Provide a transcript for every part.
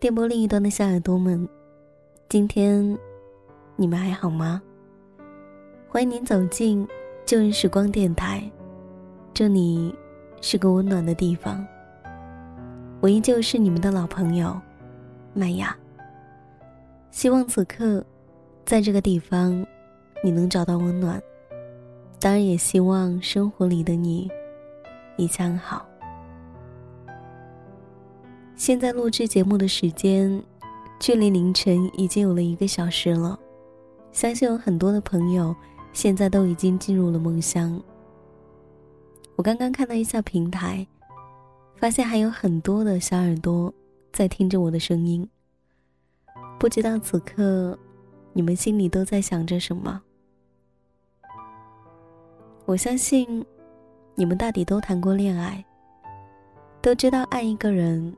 电波另一端的小耳朵们，今天你们还好吗？欢迎您走进旧日时光电台，这里是个温暖的地方。我依旧是你们的老朋友麦雅。希望此刻在这个地方你能找到温暖，当然也希望生活里的你一切安好。现在录制节目的时间，距离凌晨已经有了一个小时了。相信有很多的朋友现在都已经进入了梦乡。我刚刚看了一下平台，发现还有很多的小耳朵在听着我的声音。不知道此刻你们心里都在想着什么？我相信你们大抵都谈过恋爱，都知道爱一个人。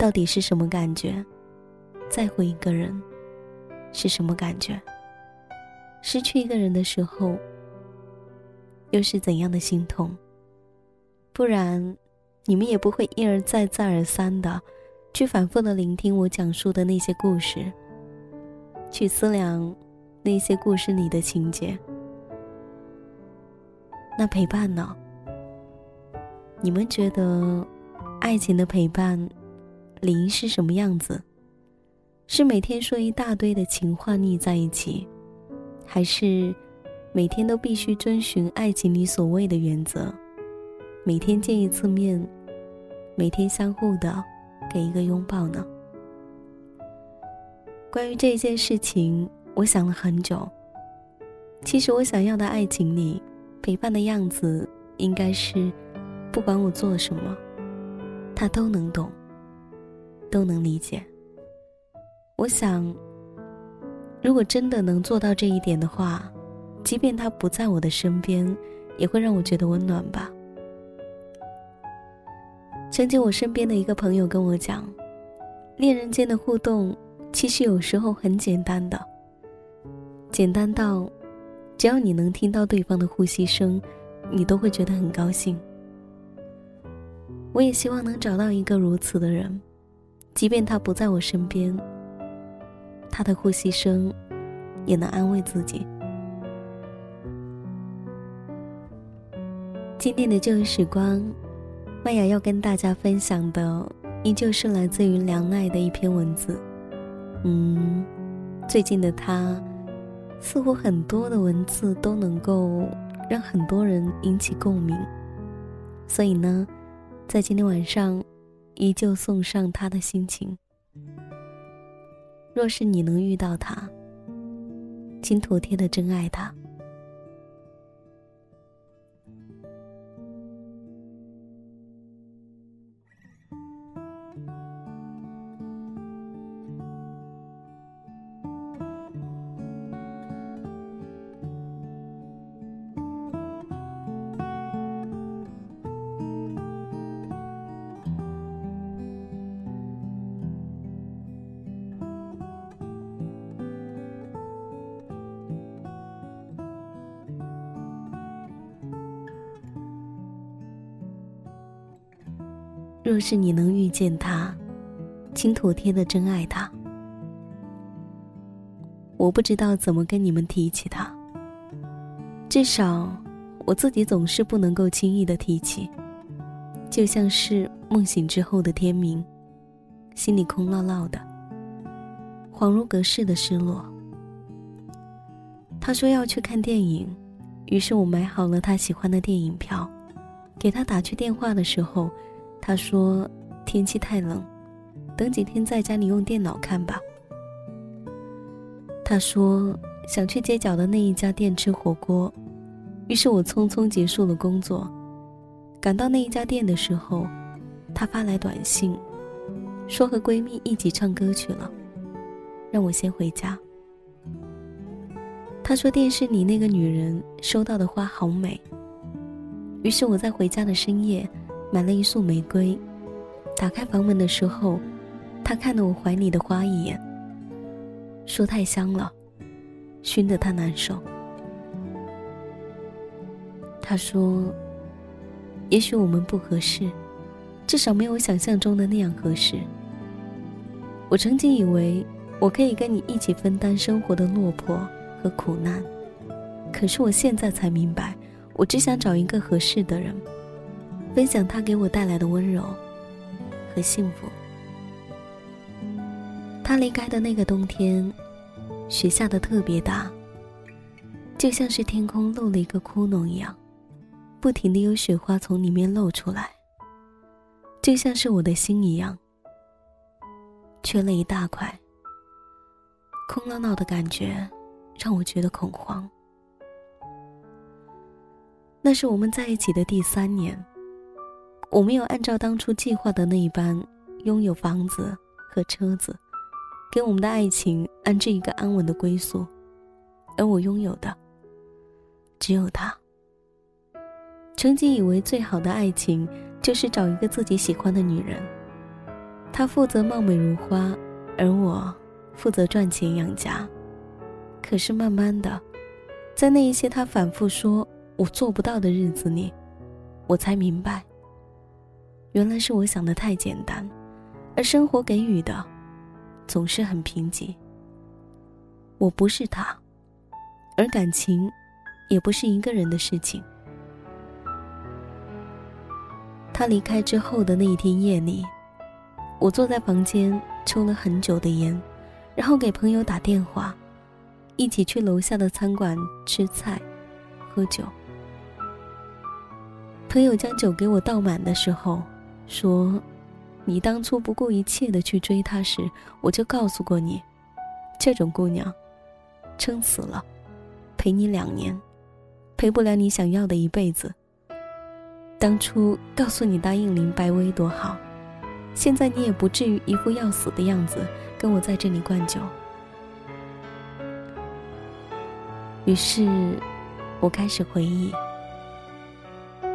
到底是什么感觉？在乎一个人是什么感觉？失去一个人的时候，又是怎样的心痛？不然，你们也不会一而再、再而三的去反复的聆听我讲述的那些故事，去思量那些故事里的情节。那陪伴呢？你们觉得爱情的陪伴？林是什么样子？是每天说一大堆的情话腻在一起，还是每天都必须遵循爱情里所谓的原则，每天见一次面，每天相互的给一个拥抱呢？关于这件事情，我想了很久。其实我想要的爱情里，陪伴的样子应该是，不管我做什么，他都能懂。都能理解。我想，如果真的能做到这一点的话，即便他不在我的身边，也会让我觉得温暖吧。曾经我身边的一个朋友跟我讲，恋人间的互动其实有时候很简单的，简单到只要你能听到对方的呼吸声，你都会觉得很高兴。我也希望能找到一个如此的人。即便他不在我身边，他的呼吸声也能安慰自己。今天的旧日时光，麦雅要跟大家分享的依旧是来自于梁奈的一篇文字。嗯，最近的他，似乎很多的文字都能够让很多人引起共鸣，所以呢，在今天晚上。依旧送上他的心情。若是你能遇到他，请妥帖的珍爱他。若是你能遇见他，请妥帖的真爱他。我不知道怎么跟你们提起他，至少我自己总是不能够轻易的提起，就像是梦醒之后的天明，心里空落落的，恍如隔世的失落。他说要去看电影，于是我买好了他喜欢的电影票，给他打去电话的时候。他说：“天气太冷，等几天在家里用电脑看吧。”他说：“想去街角的那一家店吃火锅。”于是我匆匆结束了工作，赶到那一家店的时候，他发来短信，说和闺蜜一起唱歌去了，让我先回家。他说电视里那个女人收到的花好美。于是我在回家的深夜。买了一束玫瑰，打开房门的时候，他看了我怀里的花一眼，说太香了，熏得他难受。他说：“也许我们不合适，至少没有想象中的那样合适。”我曾经以为我可以跟你一起分担生活的落魄和苦难，可是我现在才明白，我只想找一个合适的人，分享他给我带来的温柔和幸福。他离开的那个冬天，雪下的特别大，就像是天空漏了一个窟窿一样，不停的有雪花从里面露出来，就像是我的心一样。缺了一大块，空落落的感觉让我觉得恐慌。那是我们在一起的第三年，我没有按照当初计划的那一般拥有房子和车子，给我们的爱情安置一个安稳的归宿，而我拥有的只有他。曾经以为最好的爱情就是找一个自己喜欢的女人。她负责貌美如花，而我负责赚钱养家。可是慢慢的，在那一些他反复说我做不到的日子里，我才明白，原来是我想的太简单，而生活给予的总是很贫瘠。我不是他，而感情也不是一个人的事情。他离开之后的那一天夜里。我坐在房间抽了很久的烟，然后给朋友打电话，一起去楼下的餐馆吃菜、喝酒。朋友将酒给我倒满的时候，说：“你当初不顾一切的去追她时，我就告诉过你，这种姑娘，撑死了，陪你两年，陪不了你想要的一辈子。当初告诉你答应林白薇多好。”现在你也不至于一副要死的样子跟我在这里灌酒。于是，我开始回忆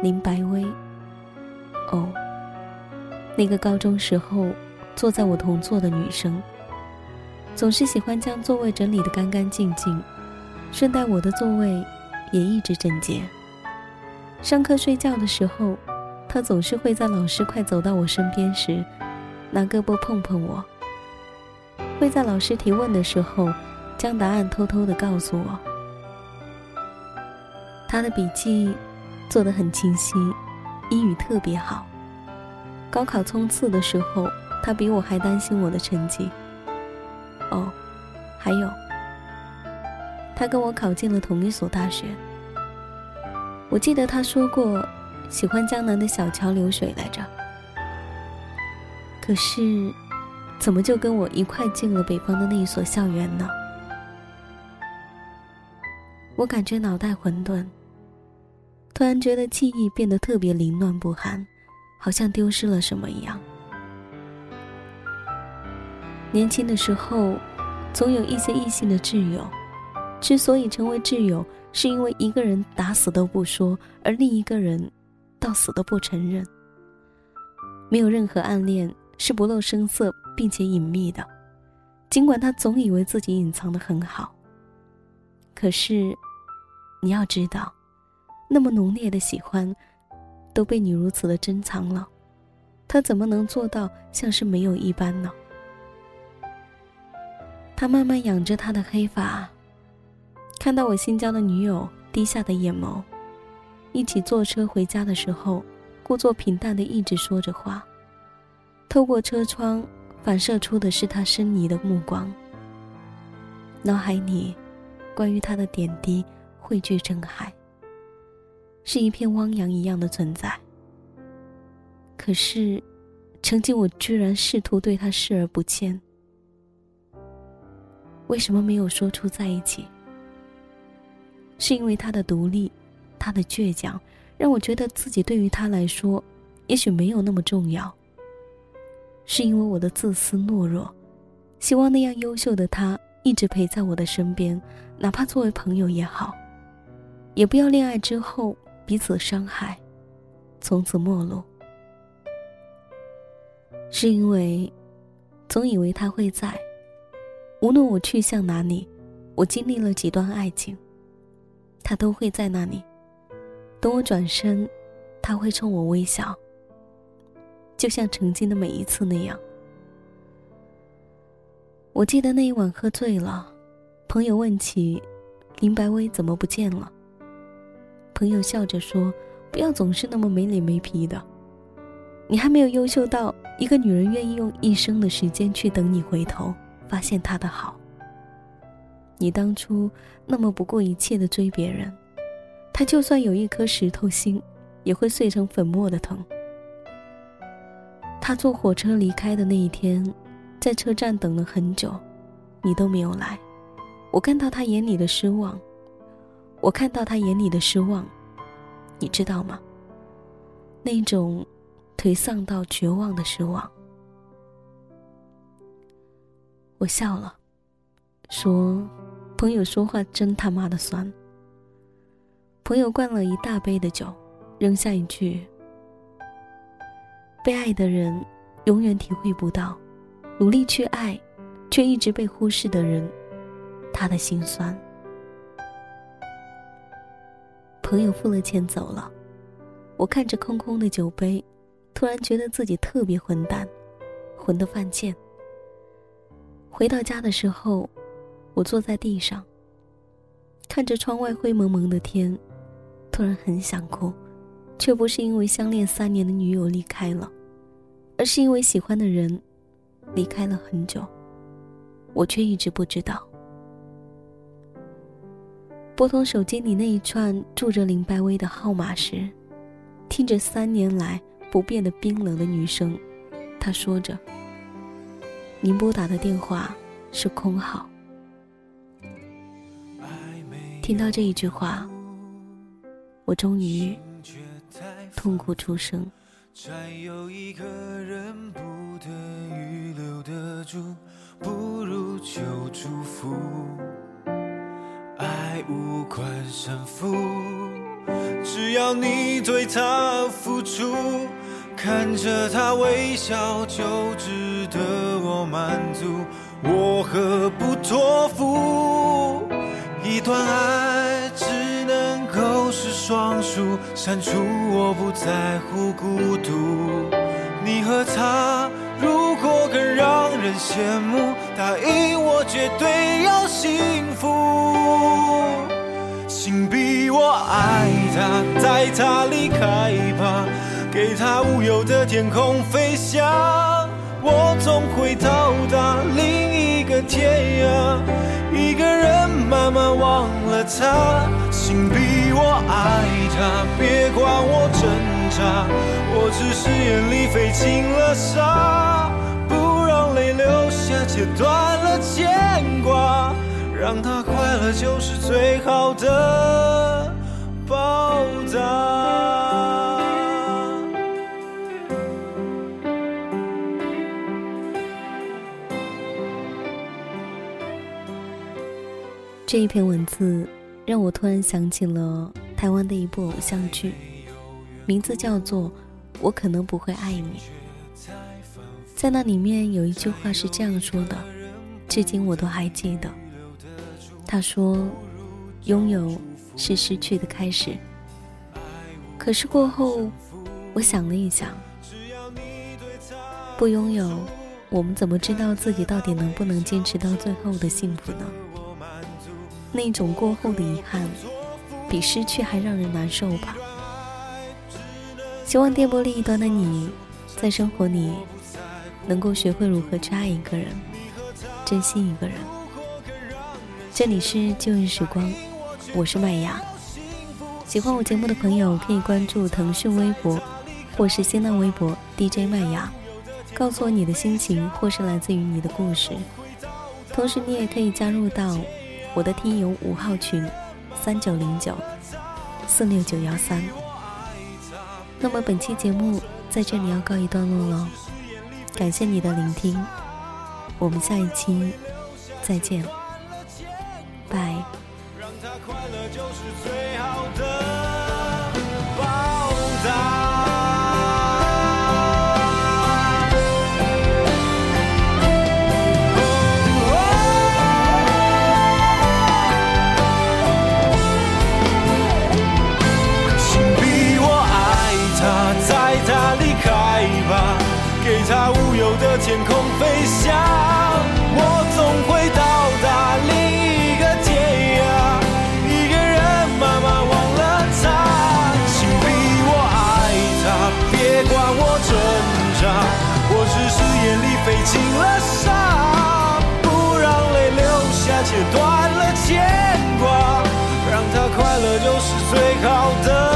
林白薇。哦，那个高中时候坐在我同座的女生，总是喜欢将座位整理得干干净净，顺带我的座位也一直整洁。上课睡觉的时候。他总是会在老师快走到我身边时，拿胳膊碰碰我；会在老师提问的时候，将答案偷偷的告诉我。他的笔记做得很清晰，英语特别好。高考冲刺的时候，他比我还担心我的成绩。哦，还有，他跟我考进了同一所大学。我记得他说过。喜欢江南的小桥流水来着，可是，怎么就跟我一块进了北方的那一所校园呢？我感觉脑袋混沌，突然觉得记忆变得特别凌乱不堪，好像丢失了什么一样。年轻的时候，总有一些异性的挚友，之所以成为挚友，是因为一个人打死都不说，而另一个人。到死都不承认。没有任何暗恋是不露声色并且隐秘的，尽管他总以为自己隐藏的很好。可是，你要知道，那么浓烈的喜欢，都被你如此的珍藏了，他怎么能做到像是没有一般呢？他慢慢仰着他的黑发，看到我新交的女友低下的眼眸。一起坐车回家的时候，故作平淡的一直说着话，透过车窗反射出的是他深疑的目光。脑海里，关于他的点滴汇聚成海，是一片汪洋一样的存在。可是，曾经我居然试图对他视而不见。为什么没有说出在一起？是因为他的独立。他的倔强，让我觉得自己对于他来说，也许没有那么重要。是因为我的自私懦弱，希望那样优秀的他一直陪在我的身边，哪怕作为朋友也好，也不要恋爱之后彼此伤害，从此陌路。是因为，总以为他会在，无论我去向哪里，我经历了几段爱情，他都会在那里。等我转身，他会冲我微笑，就像曾经的每一次那样。我记得那一晚喝醉了，朋友问起林白薇怎么不见了。朋友笑着说：“不要总是那么没脸没皮的，你还没有优秀到一个女人愿意用一生的时间去等你回头发现她的好。你当初那么不顾一切的追别人，他就算有一颗石头心，也会碎成粉末的疼。他坐火车离开的那一天。”在车站等了很久，你都没有来。我看到他眼里的失望，我看到他眼里的失望，你知道吗？那种颓丧到绝望的失望。我笑了，说：“朋友说话真他妈的酸。”朋友灌了一大杯的酒，扔下一句：“被爱的人永远体会不到。”努力去爱，却一直被忽视的人，他的心酸。朋友付了钱走了，我看着空空的酒杯，突然觉得自己特别混蛋，混得犯贱。回到家的时候，我坐在地上，看着窗外灰蒙蒙的天，突然很想哭，却不是因为相恋三年的女友离开了，而是因为喜欢的人。离开了很久，我却一直不知道。拨通手机里那一串住着林白薇的号码时，听着三年来不变的冰冷的女声，她说着：“您拨打的电话是空号。”听到这一句话，我终于痛哭出声。住，不如就祝福。爱无关胜负，只要你对他付出，看着他微笑就值得我满足。我何不托付？一段爱只能够是双数，删除我不在乎孤独。你和他。如果更让人羡慕，答应我绝对要幸福。请逼我爱他，带他离开吧，给他无忧的天空飞翔，我总会到达另一个天涯。一个人慢慢忘了他，请逼我爱他，别管我挣扎，我只是眼里飞进了沙，留下，切断了牵挂，让他快乐就是最好的报答。这一篇文字让我突然想起了台湾的一部偶像剧。名字叫做《我可能不会爱你》。在那里面有一句话是这样说的，至今我都还记得。他说：“拥有是失去的开始。”可是过后，我想了一想，不拥有，我们怎么知道自己到底能不能坚持到最后的幸福呢？那种过后的遗憾，比失去还让人难受吧。希望电波另一端的你，在生活里能够学会如何去爱一个人，珍惜一个人。这里是旧日时光，我是麦芽。喜欢我节目的朋友可以关注腾讯微博或是新浪微博 DJ 麦芽，告诉我你的心情或是来自于你的故事。同时，你也可以加入到我的听友五号群：三九零九四六九幺三。那么本期节目在这里要告一段落了，感谢你的聆听，我们下一期再见，拜。让他快乐就是最的天空飞翔我总会到达另一个天涯一个人慢慢忘了他请逼我爱他。别管我挣扎我只是眼里飞进了沙。不让泪流下切断了牵挂让他快乐就是最好的。